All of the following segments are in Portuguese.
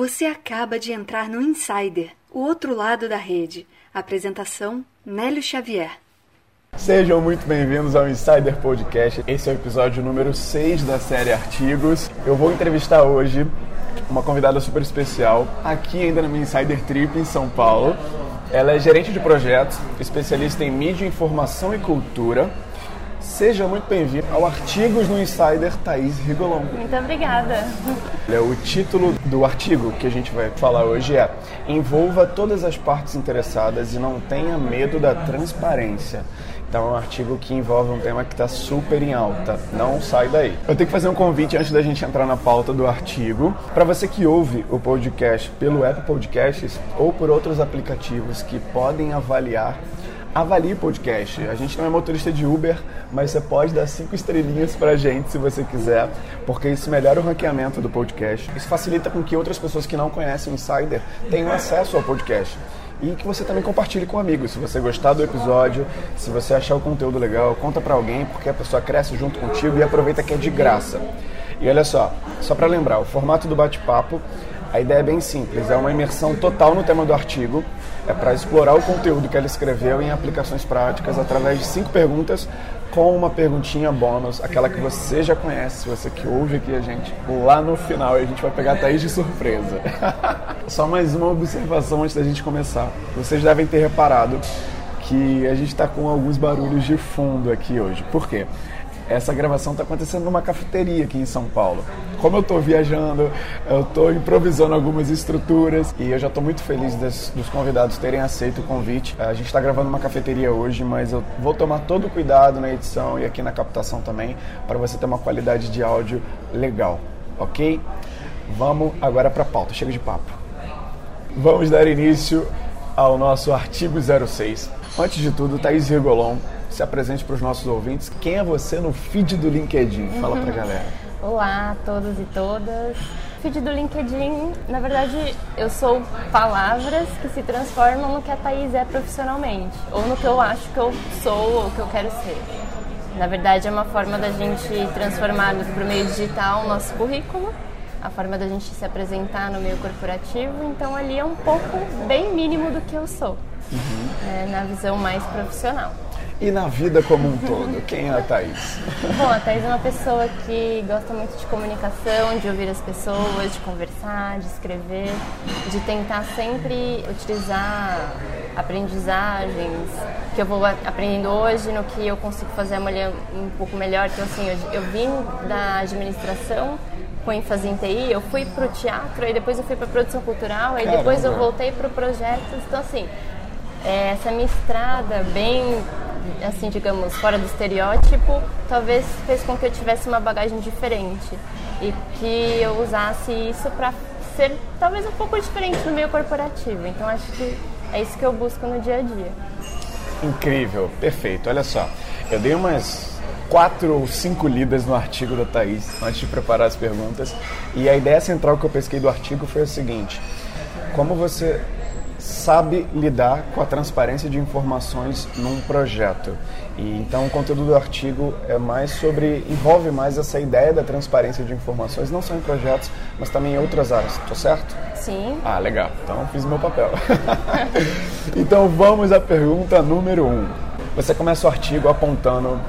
Você acaba de entrar no Insider, o outro lado da rede. Apresentação: Nélio Xavier. Sejam muito bem-vindos ao Insider Podcast. Esse é o episódio número 6 da série Artigos. Eu vou entrevistar hoje uma convidada super especial, aqui ainda na minha Insider Trip em São Paulo. Ela é gerente de projetos, especialista em mídia, informação e cultura Seja muito bem-vindo ao Artigos no Insider, Thaís Rigolon. Muito obrigada. O título do artigo que a gente vai falar hoje é Envolva todas as partes interessadas e não tenha medo da transparência. Então é um artigo que envolve um tema que está super em alta. Não sai daí. Eu tenho que fazer um convite antes da gente entrar na pauta do artigo. Para você que ouve o podcast pelo Apple Podcasts ou por outros aplicativos que podem avaliar avalie o podcast. A gente não é motorista de Uber, mas você pode dar cinco estrelinhas pra gente se você quiser, porque isso melhora o ranqueamento do podcast. Isso facilita com que outras pessoas que não conhecem o Insider tenham acesso ao podcast. E que você também compartilhe com amigos. Se você gostar do episódio, se você achar o conteúdo legal, conta para alguém, porque a pessoa cresce junto contigo e aproveita que é de graça. E olha só, só para lembrar, o formato do bate-papo a ideia é bem simples, é uma imersão total no tema do artigo, é para explorar o conteúdo que ela escreveu em aplicações práticas através de cinco perguntas com uma perguntinha bônus, aquela que você já conhece, você que ouve aqui a gente lá no final e a gente vai pegar a Thaís de surpresa. Só mais uma observação antes da gente começar. Vocês devem ter reparado que a gente está com alguns barulhos de fundo aqui hoje. Por quê? Essa gravação está acontecendo numa cafeteria aqui em São Paulo. Como eu estou viajando, eu estou improvisando algumas estruturas e eu já estou muito feliz des, dos convidados terem aceito o convite. A gente está gravando numa cafeteria hoje, mas eu vou tomar todo o cuidado na edição e aqui na captação também para você ter uma qualidade de áudio legal, ok? Vamos agora para a pauta. Chega de papo. Vamos dar início ao nosso artigo 06. Antes de tudo, Thaís Rigolon se apresente para os nossos ouvintes. Quem é você no feed do LinkedIn? Fala para a galera. Olá a todos e todas. Feed do LinkedIn, na verdade, eu sou palavras que se transformam no que a Thaís é profissionalmente, ou no que eu acho que eu sou ou que eu quero ser. Na verdade, é uma forma da gente transformar para o meio digital o nosso currículo, a forma da gente se apresentar no meio corporativo, então ali é um pouco bem mínimo do que eu sou, uhum. é, na visão mais profissional. E na vida como um todo, quem é a Thaís? Bom, a Thaís é uma pessoa que gosta muito de comunicação, de ouvir as pessoas, de conversar, de escrever, de tentar sempre utilizar aprendizagens que eu vou aprendendo hoje no que eu consigo fazer amanhã um pouco melhor. Então, assim, eu, eu vim da administração com ênfase em TI, eu fui para o teatro, aí depois eu fui para produção cultural, aí Caramba. depois eu voltei para o projeto. Então, assim, é, essa minha estrada bem assim, digamos, fora do estereótipo, talvez fez com que eu tivesse uma bagagem diferente e que eu usasse isso para ser talvez um pouco diferente no meio corporativo. Então acho que é isso que eu busco no dia a dia. Incrível, perfeito. Olha só, eu dei umas quatro ou cinco lidas no artigo da Thaís antes de preparar as perguntas e a ideia central que eu pesquei do artigo foi a seguinte: como você sabe lidar com a transparência de informações num projeto. E então o conteúdo do artigo é mais sobre envolve mais essa ideia da transparência de informações, não só em projetos, mas também em outras áreas. Tô certo? Sim. Ah, legal. Então fiz meu papel. então vamos à pergunta número um. Você começa o artigo apontando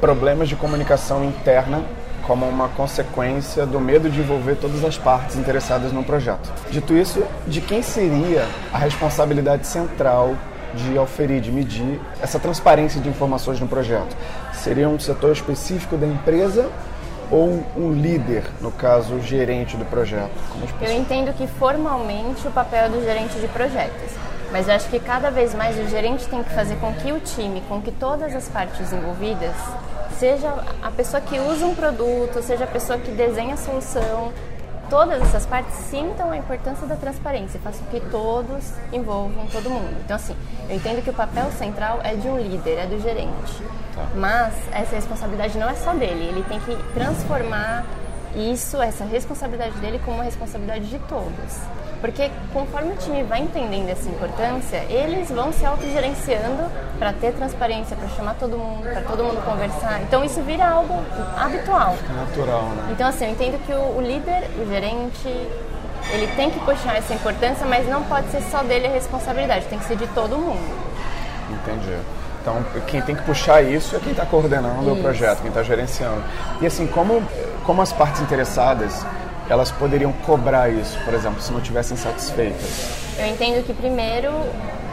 problemas de comunicação interna como uma consequência do medo de envolver todas as partes interessadas no projeto. Dito isso, de quem seria a responsabilidade central de oferir, de medir essa transparência de informações no projeto? Seria um setor específico da empresa ou um líder, no caso, o gerente do projeto? eu entendo que formalmente o papel é do gerente de projetos. Mas eu acho que cada vez mais o gerente tem que fazer com que o time, com que todas as partes envolvidas seja a pessoa que usa um produto, seja a pessoa que desenha a solução, todas essas partes sintam a importância da transparência, façam que todos envolvam todo mundo. Então, assim, eu entendo que o papel central é de um líder, é do gerente. Tá. Mas essa responsabilidade não é só dele, ele tem que transformar isso, essa responsabilidade dele, como uma responsabilidade de todos. Porque conforme o time vai entendendo essa importância, eles vão se autogerenciando para ter transparência, para chamar todo mundo, para todo mundo conversar. Então isso vira algo habitual. Fica natural, né? Então assim, eu entendo que o, o líder, o gerente, ele tem que puxar essa importância, mas não pode ser só dele a responsabilidade, tem que ser de todo mundo. Entendi. Então, quem tem que puxar isso é quem está coordenando isso. o projeto, quem está gerenciando. E assim, como, como as partes interessadas, elas poderiam cobrar isso, por exemplo, se não tivessem satisfeitas? Eu entendo que primeiro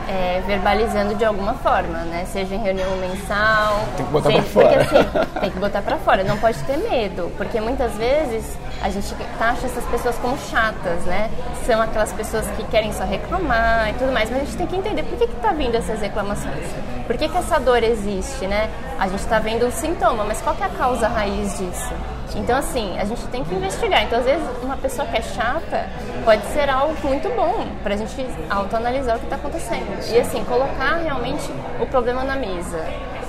é, verbalizando de alguma forma, né? Seja em reunião mensal. Tem que botar seja, pra fora. Porque assim, tem que botar pra fora, não pode ter medo, porque muitas vezes a gente taxa essas pessoas como chatas, né? São aquelas pessoas que querem só reclamar e tudo mais, mas a gente tem que entender por que que tá vindo essas reclamações. Por que que essa dor existe, né? A gente tá vendo um sintoma, mas qual que é a causa raiz disso? Então, assim, a gente tem que investigar. Então, às vezes, uma pessoa que é chata pode ser algo muito bom para a gente autoanalisar o que está acontecendo. E, assim, colocar realmente o problema na mesa.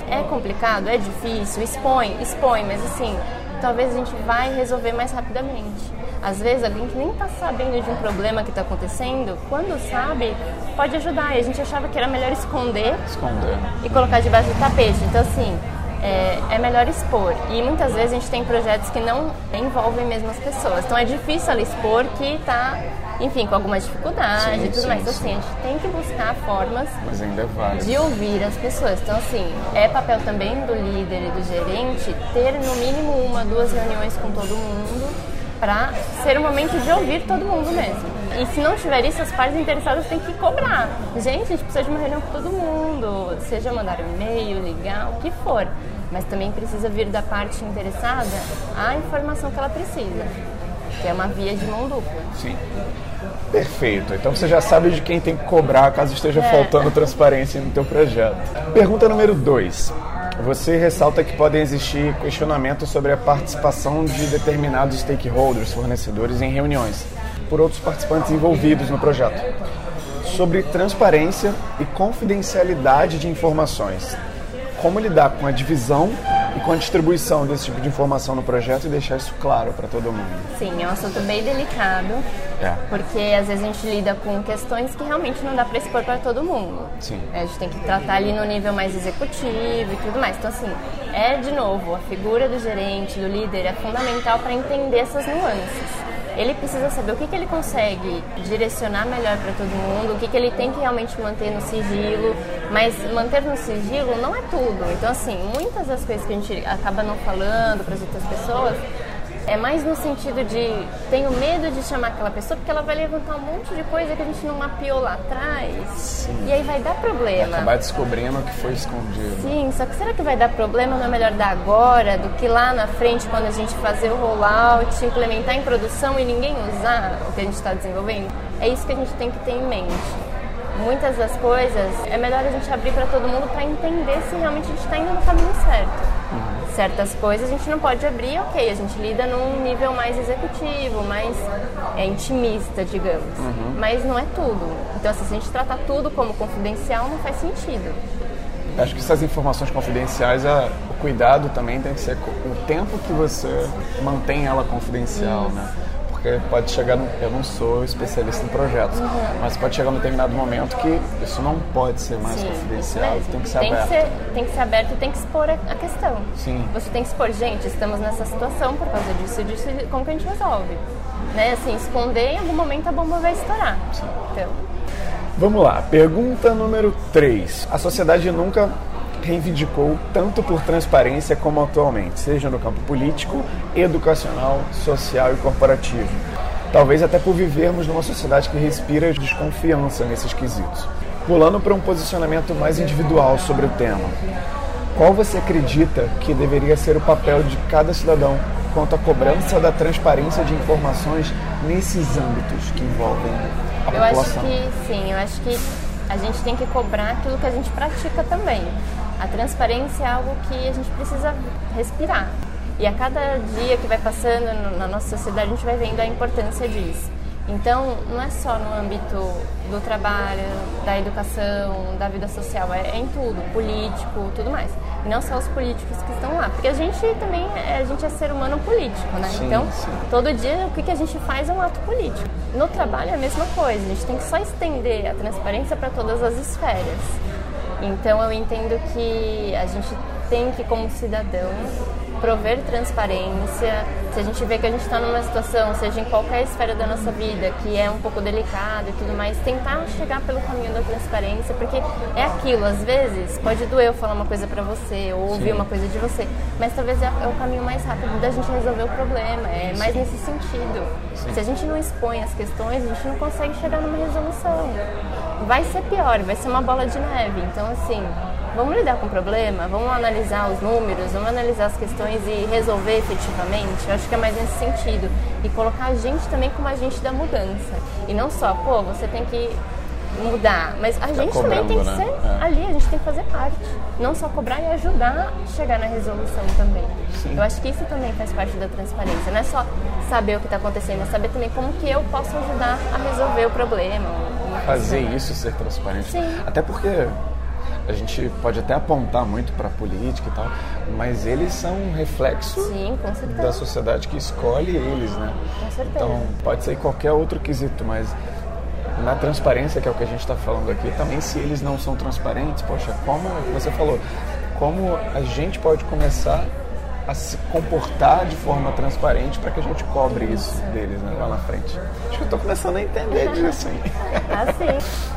É complicado? É difícil? Expõe, expõe, mas, assim, talvez a gente vai resolver mais rapidamente. Às vezes, alguém que nem está sabendo de um problema que está acontecendo, quando sabe, pode ajudar. E a gente achava que era melhor esconder, esconder. e colocar debaixo do tapete. Então, assim, é, é, melhor expor. E muitas vezes a gente tem projetos que não envolvem mesmo as pessoas. Então é difícil ela expor que está, enfim, com alguma dificuldade sim, e tudo sim, mais. Então, assim, a gente tem que buscar formas é de ouvir as pessoas. Então, assim, é papel também do líder e do gerente ter no mínimo uma, duas reuniões com todo mundo para ser um momento de ouvir todo mundo mesmo. E se não tiver isso, as partes interessadas têm que cobrar. Gente, a gente precisa de uma reunião com todo mundo, seja mandar um e-mail, ligar, o que for. Mas também precisa vir da parte interessada a informação que ela precisa, que é uma via de mão dupla. Sim. Perfeito. Então você já sabe de quem tem que cobrar caso esteja é. faltando transparência no teu projeto. Pergunta número 2. Você ressalta que podem existir questionamentos sobre a participação de determinados stakeholders, fornecedores, em reuniões, por outros participantes envolvidos no projeto, sobre transparência e confidencialidade de informações. Como lidar com a divisão e com a distribuição desse tipo de informação no projeto e deixar isso claro para todo mundo. Sim, é um assunto bem delicado, é. porque às vezes a gente lida com questões que realmente não dá para expor para todo mundo. Sim. É, a gente tem que tratar ali no nível mais executivo e tudo mais. Então, assim, é de novo, a figura do gerente, do líder é fundamental para entender essas nuances ele precisa saber o que, que ele consegue direcionar melhor para todo mundo, o que, que ele tem que realmente manter no sigilo, mas manter no sigilo não é tudo. Então, assim, muitas das coisas que a gente acaba não falando para as outras pessoas é mais no sentido de tenho medo de chamar aquela pessoa porque ela vai levantar um monte de coisa que a gente não mapeou lá atrás. Sim. E aí vai dar problema. Vai acabar descobrindo o que foi escondido. Sim, só que será que vai dar problema? Não é melhor dar agora do que lá na frente quando a gente fazer o rollout, implementar em produção e ninguém usar o que a gente está desenvolvendo? É isso que a gente tem que ter em mente muitas das coisas é melhor a gente abrir para todo mundo para entender se realmente a gente está indo no caminho certo certas coisas a gente não pode abrir, ok, a gente lida num nível mais executivo, mais é, intimista, digamos. Uhum. Mas não é tudo. Então, assim, se a gente tratar tudo como confidencial, não faz sentido. Acho que essas informações confidenciais, a, o cuidado também tem que ser o tempo que você mantém ela confidencial, Isso. né? Porque pode chegar, no, eu não sou especialista em projetos, uhum. mas pode chegar um determinado momento que isso não pode ser mais Sim, confidencial, tem que ser tem aberto. Que ser, tem que ser aberto e tem que expor a, a questão. Sim. Você tem que expor, gente, estamos nessa situação por causa disso, disso, como que a gente resolve? Né? Assim, esconder, em algum momento a bomba vai estourar. Sim. Então... Vamos lá, pergunta número 3. A sociedade nunca reivindicou tanto por transparência como atualmente, seja no campo político, educacional, social e corporativo. Talvez até por vivermos numa sociedade que respira desconfiança nesses quesitos. Pulando para um posicionamento mais individual sobre o tema. Qual você acredita que deveria ser o papel de cada cidadão quanto à cobrança da transparência de informações nesses âmbitos que envolvem a eu população? Eu acho que sim, eu acho que a gente tem que cobrar aquilo que a gente pratica também. A transparência é algo que a gente precisa respirar. E a cada dia que vai passando na nossa sociedade, a gente vai vendo a importância disso. Então, não é só no âmbito do trabalho, da educação, da vida social, é, é, em tudo, político, tudo mais. E não só os políticos que estão lá, porque a gente também é, a gente é ser humano político, né? Sim, então, sim. todo dia o que, que a gente faz é um ato político. No trabalho é a mesma coisa, a gente tem que só estender a transparência para todas as esferas. Então eu entendo que a gente tem que, como cidadão, prover transparência. Se a gente vê que a gente está numa situação, seja em qualquer esfera da nossa vida, que é um pouco delicado e tudo mais, tentar chegar pelo caminho da transparência, porque é aquilo, às vezes pode doer eu falar uma coisa para você ou ouvir Sim. uma coisa de você, mas talvez é, é, o caminho mais rápido da gente resolver o problema, é mais nesse sentido. Sim. Se a gente não expõe as questões, a gente não consegue chegar numa resolução. Vai ser pior, vai ser uma bola de neve. Então, assim, vamos lidar com o problema, vamos analisar os números, vamos analisar as questões e resolver efetivamente. Eu acho que é mais nesse sentido. E colocar a gente também como agente da mudança. E não só, pô, você tem que mudar, mas a tá gente também tem que né? ser é. ali, a gente tem que fazer parte. Não só cobrar e ajudar a chegar na resolução também. Sim. Eu acho que isso também faz parte da transparência. Não é só saber o que está acontecendo, é saber também como que eu posso ajudar a resolver o problema. Fazer isso ser transparente. Sim. Até porque a gente pode até apontar muito para a política e tal, mas eles são um reflexo Sim, da sociedade que escolhe eles, né? Com certeza. Então pode ser qualquer outro quesito, mas na transparência, que é o que a gente está falando aqui, também se eles não são transparentes, poxa, como você falou, como a gente pode começar a se comportar de forma transparente para que a gente cobre isso deles né, lá na frente. Acho que eu estou começando a entender disso aí. Ah, sim.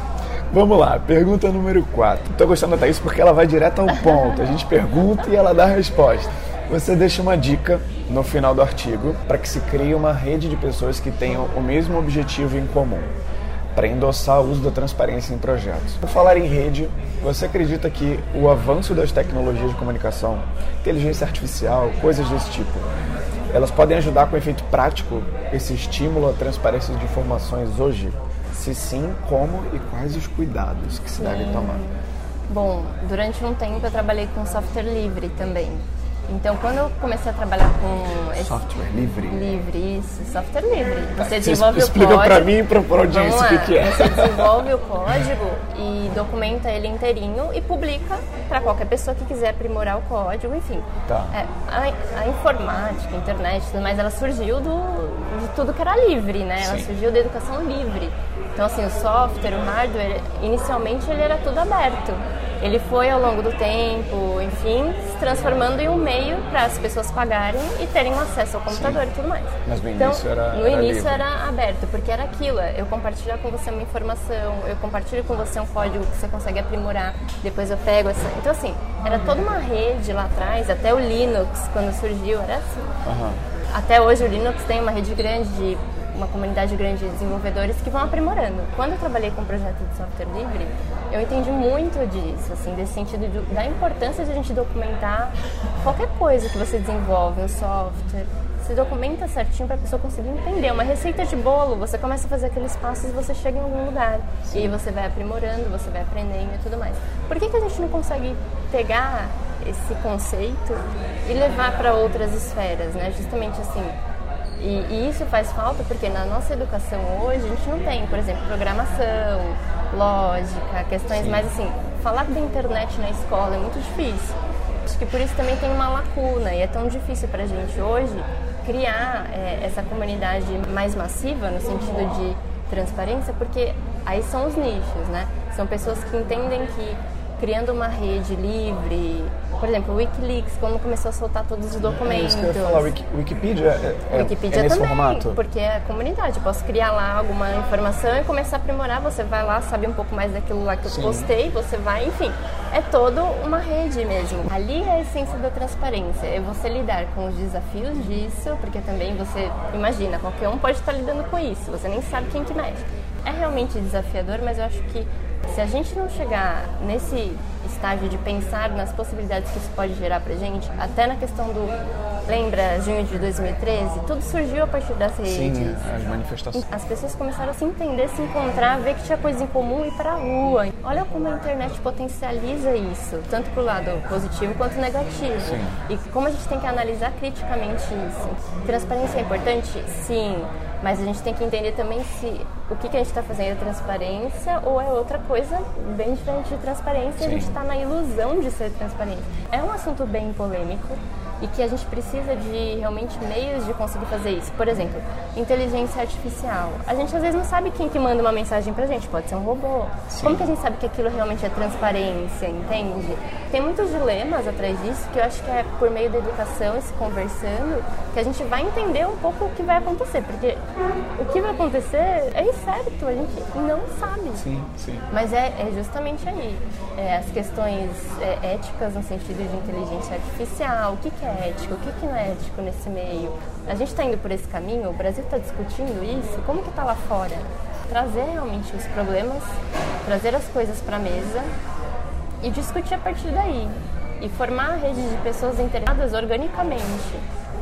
Vamos lá, pergunta número 4. Estou gostando da Thaís porque ela vai direto ao ponto. A gente pergunta e ela dá a resposta. Você deixa uma dica no final do artigo para que se crie uma rede de pessoas que tenham o mesmo objetivo em comum, para endossar o uso da transparência em projetos. Por falar em rede, você acredita que o avanço das tecnologias de comunicação, inteligência artificial, coisas desse tipo, elas podem ajudar com efeito prático esse estímulo à transparência de informações hoje? Se sim, como e quais os cuidados que se devem tomar? Bom, durante um tempo eu trabalhei com software livre também. Então, quando eu comecei a trabalhar com esse software livre, livre isso, software livre. Você desenvolve explica o código. Para mim e para audiência o que, que, é. Você desenvolve o código e documenta ele inteirinho e publica para qualquer pessoa que quiser aprimorar o código, enfim. Tá. É, a, a, informática, a internet, tudo mais, ela surgiu do, de tudo que era livre, né? Ela Sim. surgiu da educação livre. Então, assim, o software, o hardware, inicialmente ele era tudo aberto. Ele foi ao longo do tempo, enfim, se transformando em um meio para as pessoas pagarem e terem acesso ao computador Sim. e tudo mais. Mas no então, início era No era início livre. era aberto, porque era aquilo, eu compartilhar com você uma informação, eu compartilho com você um código que você consegue aprimorar, depois eu pego essa. Então assim, era toda uma rede lá atrás, até o Linux, quando surgiu, era assim. Uhum. Até hoje o Linux tem uma rede grande de uma comunidade grande de desenvolvedores que vão aprimorando. Quando eu trabalhei com um projeto de software livre, eu entendi muito disso, assim, desse sentido de, da importância de a gente documentar qualquer coisa que você desenvolve, um software. Você documenta certinho para a pessoa conseguir entender. Uma receita de bolo, você começa a fazer aqueles passos e você chega em algum lugar. Sim. E você vai aprimorando, você vai aprendendo e tudo mais. Por que, que a gente não consegue pegar esse conceito e levar para outras esferas, né? Justamente assim, e, e, isso faz falta porque na nossa educação hoje a gente não tem, por exemplo, programação, lógica, questões Sim. mais assim. Falar da internet na escola é muito difícil. Acho que por isso também tem uma lacuna e é tão difícil para a gente hoje criar é, essa comunidade mais massiva no sentido de transparência, porque aí são os nichos, né? São pessoas que entendem que criando uma rede livre, por exemplo, o Wikileaks, quando começou a soltar todos os documentos. É isso que eu ia falar, Wiki, Wikipedia é, é, Wikipedia é nesse também, formato? porque é comunidade. Eu posso criar lá alguma informação e começar a aprimorar. Você vai lá, sabe um pouco mais daquilo lá que eu Sim. postei, você vai, enfim. É toda uma rede mesmo. Ali é a essência da transparência. É você lidar com os desafios disso, porque também você, imagina, qualquer um pode estar lidando com isso. Você nem sabe quem que mexe. É realmente desafiador, mas eu acho que se a gente não chegar nesse estágio de pensar nas possibilidades que isso pode gerar pra gente, até na questão do. Lembra, junho de 2013? Tudo surgiu a partir das redes. Sim, as manifestações. As pessoas começaram a se entender, se encontrar, ver que tinha coisa em comum e ir pra rua. Olha como a internet potencializa isso, tanto pro lado positivo quanto negativo. Sim. E como a gente tem que analisar criticamente isso. Transparência é importante? Sim. Mas a gente tem que entender também se o que, que a gente está fazendo é transparência ou é outra coisa bem diferente de transparência Sim. e a gente está na ilusão de ser transparente. É um assunto bem polêmico, e que a gente precisa de realmente meios de conseguir fazer isso. Por exemplo, inteligência artificial. A gente às vezes não sabe quem que manda uma mensagem pra gente, pode ser um robô. Sim. Como que a gente sabe que aquilo realmente é transparência, entende? Tem muitos dilemas atrás disso que eu acho que é por meio da educação e se conversando que a gente vai entender um pouco o que vai acontecer, porque o que vai acontecer é incerto, a gente não sabe. Sim, sim. Mas é, é justamente aí. É, as questões é, éticas no sentido de inteligência artificial, o que, que é ético, o que, que não é ético nesse meio. A gente está indo por esse caminho, o Brasil está discutindo isso, como que está lá fora? Trazer realmente os problemas, trazer as coisas para a mesa e discutir a partir daí. E formar a rede de pessoas interessadas organicamente.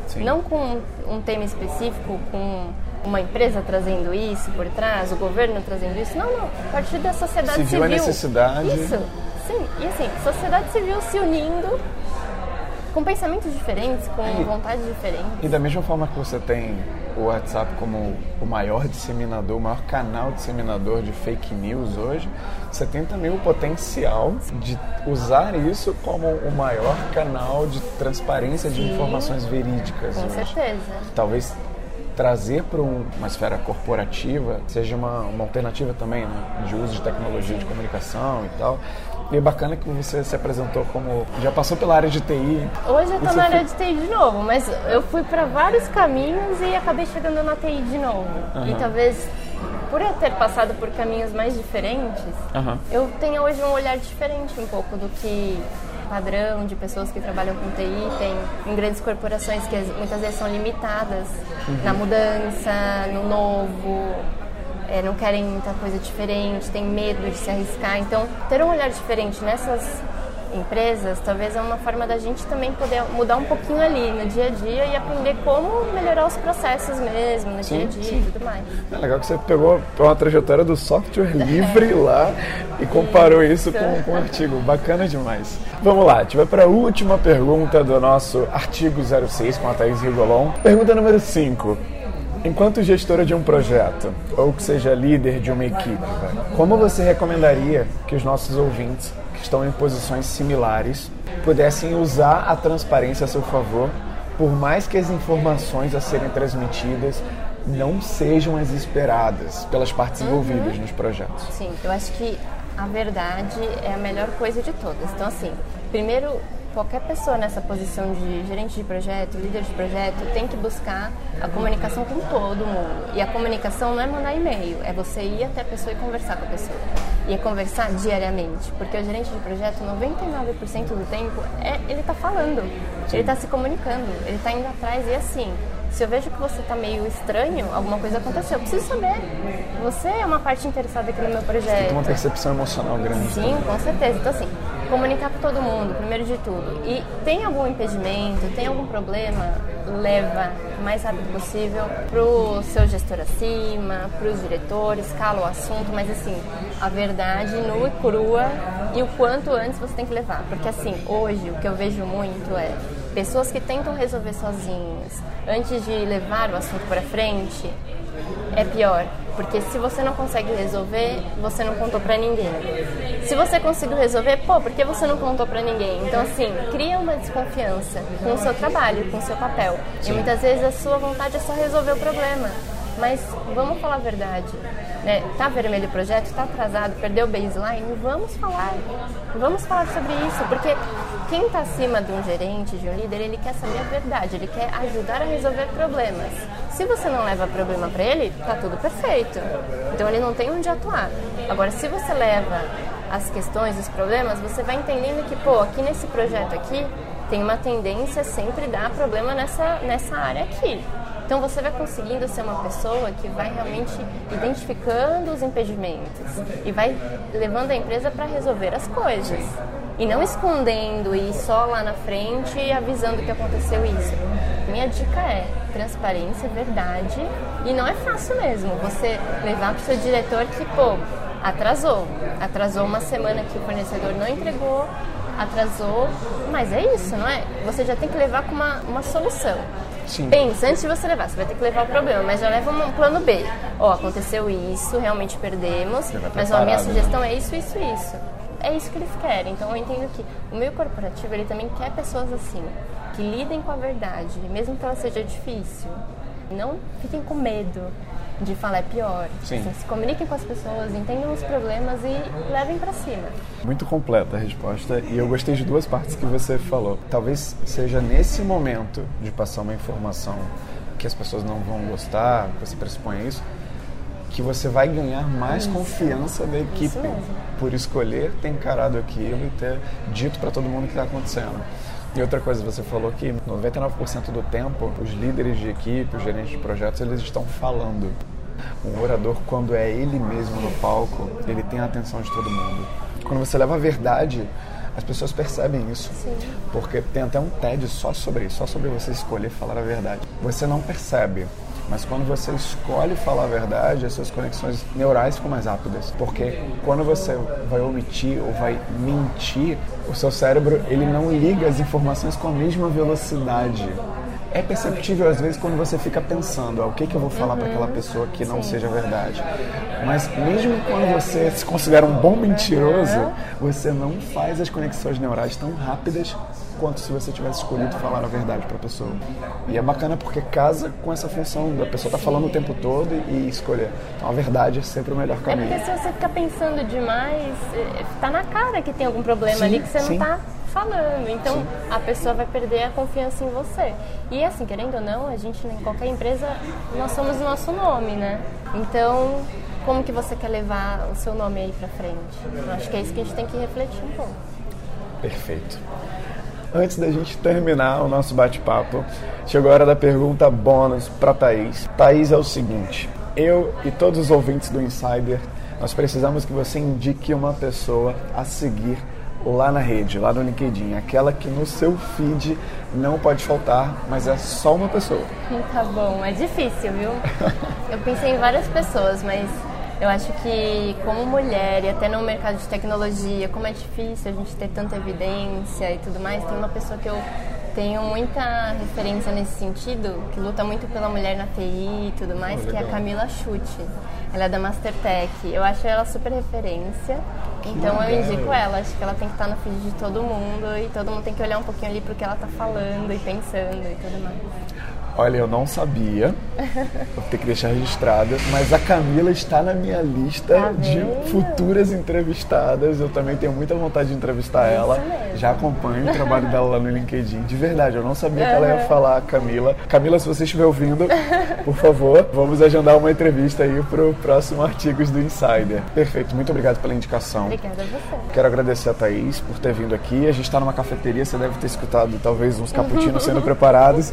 Sim. Não com um tema específico, com uma empresa trazendo isso por trás, o governo trazendo isso. Não, não. A partir da sociedade se civil. a necessidade. Isso. Sim. E assim, sociedade civil se unindo com pensamentos diferentes, com e, vontades diferentes. E da mesma forma que você tem o WhatsApp como o maior disseminador, o maior canal disseminador de fake news hoje, você tem também o potencial de usar isso como o maior canal de transparência de Sim, informações verídicas. Com hoje. certeza. Talvez trazer para uma esfera corporativa seja uma, uma alternativa também né, de uso de tecnologia de comunicação e tal. E é bacana que você se apresentou como. Já passou pela área de TI. Hoje eu estou na área de TI de novo, mas eu fui para vários caminhos e acabei chegando na TI de novo. Uhum. E talvez por eu ter passado por caminhos mais diferentes, uhum. eu tenho hoje um olhar diferente um pouco do que padrão de pessoas que trabalham com TI tem em grandes corporações que muitas vezes são limitadas uhum. na mudança, no novo, é, não querem muita coisa diferente, tem medo de se arriscar. Então, ter um olhar diferente nessas empresas, talvez é uma forma da gente também poder mudar um pouquinho ali no dia a dia e aprender como melhorar os processos mesmo, no sim, dia a dia sim. e tudo mais. É legal que você pegou uma trajetória do software livre lá e comparou isso, isso com, com um artigo. Bacana demais. Vamos lá, a gente vai para a última pergunta do nosso artigo 06 com a Thaís Rigolon. Pergunta número 5. Enquanto gestora de um projeto, ou que seja líder de uma equipe, como você recomendaria que os nossos ouvintes que estão em posições similares pudessem usar a transparência a seu favor, por mais que as informações a serem transmitidas não sejam as esperadas pelas partes uhum. envolvidas nos projetos? Sim, eu acho que a verdade é a melhor coisa de todas. Então, assim, primeiro qualquer pessoa nessa posição de gerente de projeto, líder de projeto, tem que buscar a comunicação com todo mundo. E a comunicação não é mandar e-mail, é você ir até a pessoa e conversar com a pessoa. E é conversar diariamente, porque o gerente de projeto, 99% do tempo, é, ele está falando, ele está se comunicando, ele está indo atrás e assim. Se eu vejo que você está meio estranho, alguma coisa aconteceu, eu preciso saber. Você é uma parte interessada aqui no meu projeto. Tem uma percepção emocional grande. Sim, com certeza. Então, assim, comunicar com todo mundo, primeiro de tudo. E tem algum impedimento, tem algum problema, leva o mais rápido possível pro seu gestor acima, para os diretores, cala o assunto, mas assim, a verdade nua e crua e o quanto antes você tem que levar. Porque assim, hoje o que eu vejo muito é pessoas que tentam resolver sozinhas, antes de levar o assunto para frente, é pior, porque se você não consegue resolver, você não contou para ninguém. Se você conseguiu resolver, pô, por que você não contou para ninguém? Então assim, cria uma desconfiança com o seu trabalho, com o seu papel. Sim. E muitas vezes a sua vontade é só resolver o problema. Mas vamos falar a verdade. Né? Tá vermelho o projeto, tá atrasado, perdeu o baseline, vamos falar. Vamos falar sobre isso, porque quem está acima de um gerente, de um líder, ele quer saber a verdade, ele quer ajudar a resolver problemas. Se você não leva problema para ele, tá tudo perfeito. Então ele não tem onde atuar. Agora, se você leva as questões, os problemas, você vai entendendo que, pô, aqui nesse projeto aqui, tem uma tendência sempre dar problema nessa, nessa área aqui. Então você vai conseguindo ser uma pessoa que vai realmente identificando os impedimentos e vai levando a empresa para resolver as coisas. E não escondendo e só lá na frente avisando que aconteceu isso. Minha dica é transparência, verdade. E não é fácil mesmo você levar para o seu diretor que, pô, atrasou. Atrasou uma semana que o fornecedor não entregou, atrasou. Mas é isso, não é? Você já tem que levar com uma, uma solução. Sim. Pensa, antes de você levar, você vai ter que levar o problema, mas já leva um plano B. Ó, oh, aconteceu isso, realmente perdemos, mas a minha sugestão né? é isso, isso, isso. É isso que eles querem. Então eu entendo que o meio corporativo ele também quer pessoas assim que lidem com a verdade, mesmo que ela seja difícil. Não fiquem com medo de falar é pior. Sim. Assim, se comuniquem com as pessoas, entendam os problemas e levem para cima. Muito completa a resposta e eu gostei de duas partes que você falou. Talvez seja nesse momento de passar uma informação que as pessoas não vão gostar, você pressupõe isso, que você vai ganhar mais confiança da equipe por escolher ter encarado aquilo e ter dito para todo mundo o que está acontecendo. E outra coisa, você falou que 99% do tempo os líderes de equipe, os gerentes de projetos, eles estão falando. Um orador, quando é ele mesmo no palco, ele tem a atenção de todo mundo. Quando você leva a verdade, as pessoas percebem isso. Sim. Porque tem até um TED só sobre isso, só sobre você escolher falar a verdade. Você não percebe, mas quando você escolhe falar a verdade, as suas conexões neurais ficam mais rápidas. Porque quando você vai omitir ou vai mentir, o seu cérebro ele não liga as informações com a mesma velocidade. É perceptível às vezes quando você fica pensando, ah, o que, que eu vou falar para aquela pessoa que não seja verdade. Mas mesmo quando você se considera um bom mentiroso, você não faz as conexões neurais tão rápidas quanto se você tivesse escolhido falar a verdade para a pessoa. E é bacana porque casa com essa função da pessoa estar tá falando o tempo todo e escolher. Então a verdade é sempre o melhor É caminho. porque se você ficar pensando demais, eh, tá na cara que tem algum problema Sim, ali que você sim. não tá falando. Então a pessoa vai perder a confiança em você. E assim, querendo ou não, a gente em qualquer empresa, nós somos o nosso nome, né? Então, como que você quer levar o seu nome aí pra frente? Eu acho que é isso que a gente tem que refletir um pouco. Perfeito. Antes da gente terminar o nosso bate-papo, chegou a hora da pergunta bônus para Thaís. Thaís é o seguinte: eu e todos os ouvintes do Insider, nós precisamos que você indique uma pessoa a seguir lá na rede, lá no LinkedIn, aquela que no seu feed não pode faltar, mas é só uma pessoa. Tá bom, é difícil, viu? Eu pensei em várias pessoas, mas eu acho que como mulher e até no mercado de tecnologia, como é difícil a gente ter tanta evidência e tudo mais, tem uma pessoa que eu tenho muita referência nesse sentido, que luta muito pela mulher na TI e tudo mais, que é a Camila Chute. Ela é da Mastertech. Eu acho ela super referência. Então eu legal. indico ela, acho que ela tem que estar no feed de todo mundo e todo mundo tem que olhar um pouquinho ali pro que ela tá falando e pensando e tudo mais. Olha, eu não sabia, vou ter que deixar registrado, mas a Camila está na minha lista Tá de futuras entrevistadas. Eu também tenho muita vontade de entrevistar Isso ela. Já acompanho o trabalho dela lá no LinkedIn. De verdade, eu não sabia que ela ia falar a Camila. Camila, se você estiver ouvindo, por favor, vamos agendar uma entrevista aí para o próximo Artigos do Insider. Perfeito, muito obrigado pela indicação. Obrigada a você. Quero agradecer a Thaís por ter vindo aqui. A gente está numa cafeteria, você deve ter escutado talvez uns cappuccinos sendo preparados.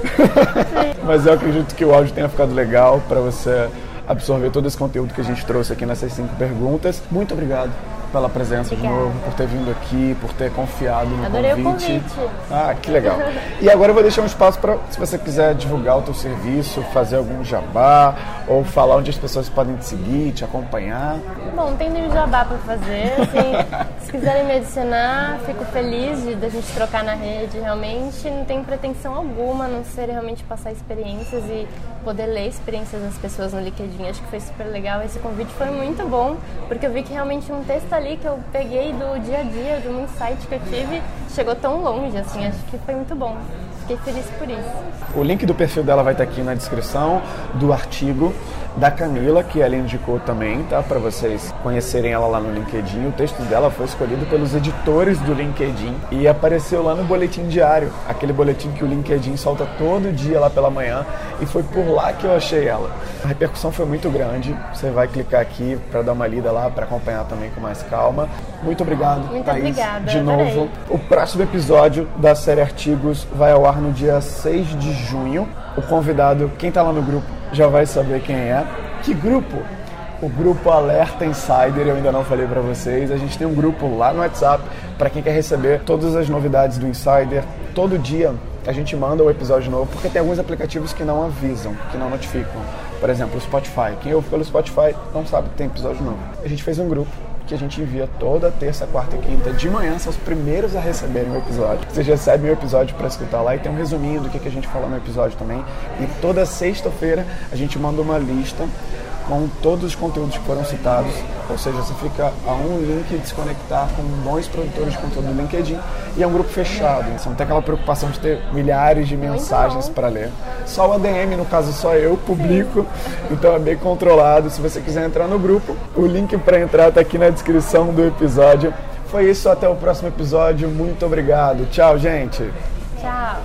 Mas eu acredito que o áudio tenha ficado legal para você absorver todo esse conteúdo que a gente trouxe aqui nessas cinco perguntas. Muito obrigado pela presença de Obrigada. novo, por ter vindo aqui, por ter confiado no Adorei o convite. convite. Ah, que legal. E agora eu vou deixar um espaço para, se você quiser divulgar o teu serviço, fazer algum jabá, ou falar onde as pessoas podem te seguir, te acompanhar. Bom, tem nenhum jabá pra fazer. Assim, se quiserem me adicionar, fico feliz de da gente trocar na rede. Realmente não tenho pretensão alguma, a não ser realmente passar experiências e poder ler experiências das pessoas no LinkedIn. Acho que foi super legal. Esse convite foi muito bom, porque eu vi que realmente um texto ali que eu peguei do dia a dia, de um insight que eu tive, chegou tão longe. Assim, acho que foi muito bom. Fiquei feliz por isso. O link do perfil dela vai estar aqui na descrição do artigo da Camila, que ela indicou também, tá? Para vocês conhecerem ela lá no LinkedIn. O texto dela foi escolhido pelos editores do LinkedIn e apareceu lá no boletim diário, aquele boletim que o LinkedIn solta todo dia lá pela manhã, e foi por lá que eu achei ela. A repercussão foi muito grande. Você vai clicar aqui para dar uma lida lá, para acompanhar também com mais calma. Muito obrigado, Muito Thaís, obrigada, de adorei. novo. O próximo episódio da série Artigos vai ao ar no dia 6 de junho. O convidado, quem tá lá no grupo, já vai saber quem é. Que grupo? O grupo Alerta Insider, eu ainda não falei pra vocês. A gente tem um grupo lá no WhatsApp para quem quer receber todas as novidades do Insider. Todo dia a gente manda o episódio novo, porque tem alguns aplicativos que não avisam, que não notificam. Por exemplo, o Spotify. Quem ouve pelo Spotify não sabe que tem episódio novo. A gente fez um grupo que a gente envia toda terça, quarta e quinta de manhã, são os primeiros a receberem o episódio. Vocês recebem o episódio para escutar lá e tem um resuminho do que, que a gente falou no episódio também. E toda sexta-feira a gente manda uma lista com todos os conteúdos que foram citados, ou seja, você fica a um link de se conectar com bons produtores de conteúdo do LinkedIn e é um grupo fechado, você não tem aquela preocupação de ter milhares de mensagens para ler. Só o ADM, no caso só eu, publico, então é bem controlado. Se você quiser entrar no grupo, o link para entrar está aqui na descrição do episódio. Foi isso, até o próximo episódio. Muito obrigado. Tchau, gente. Tchau.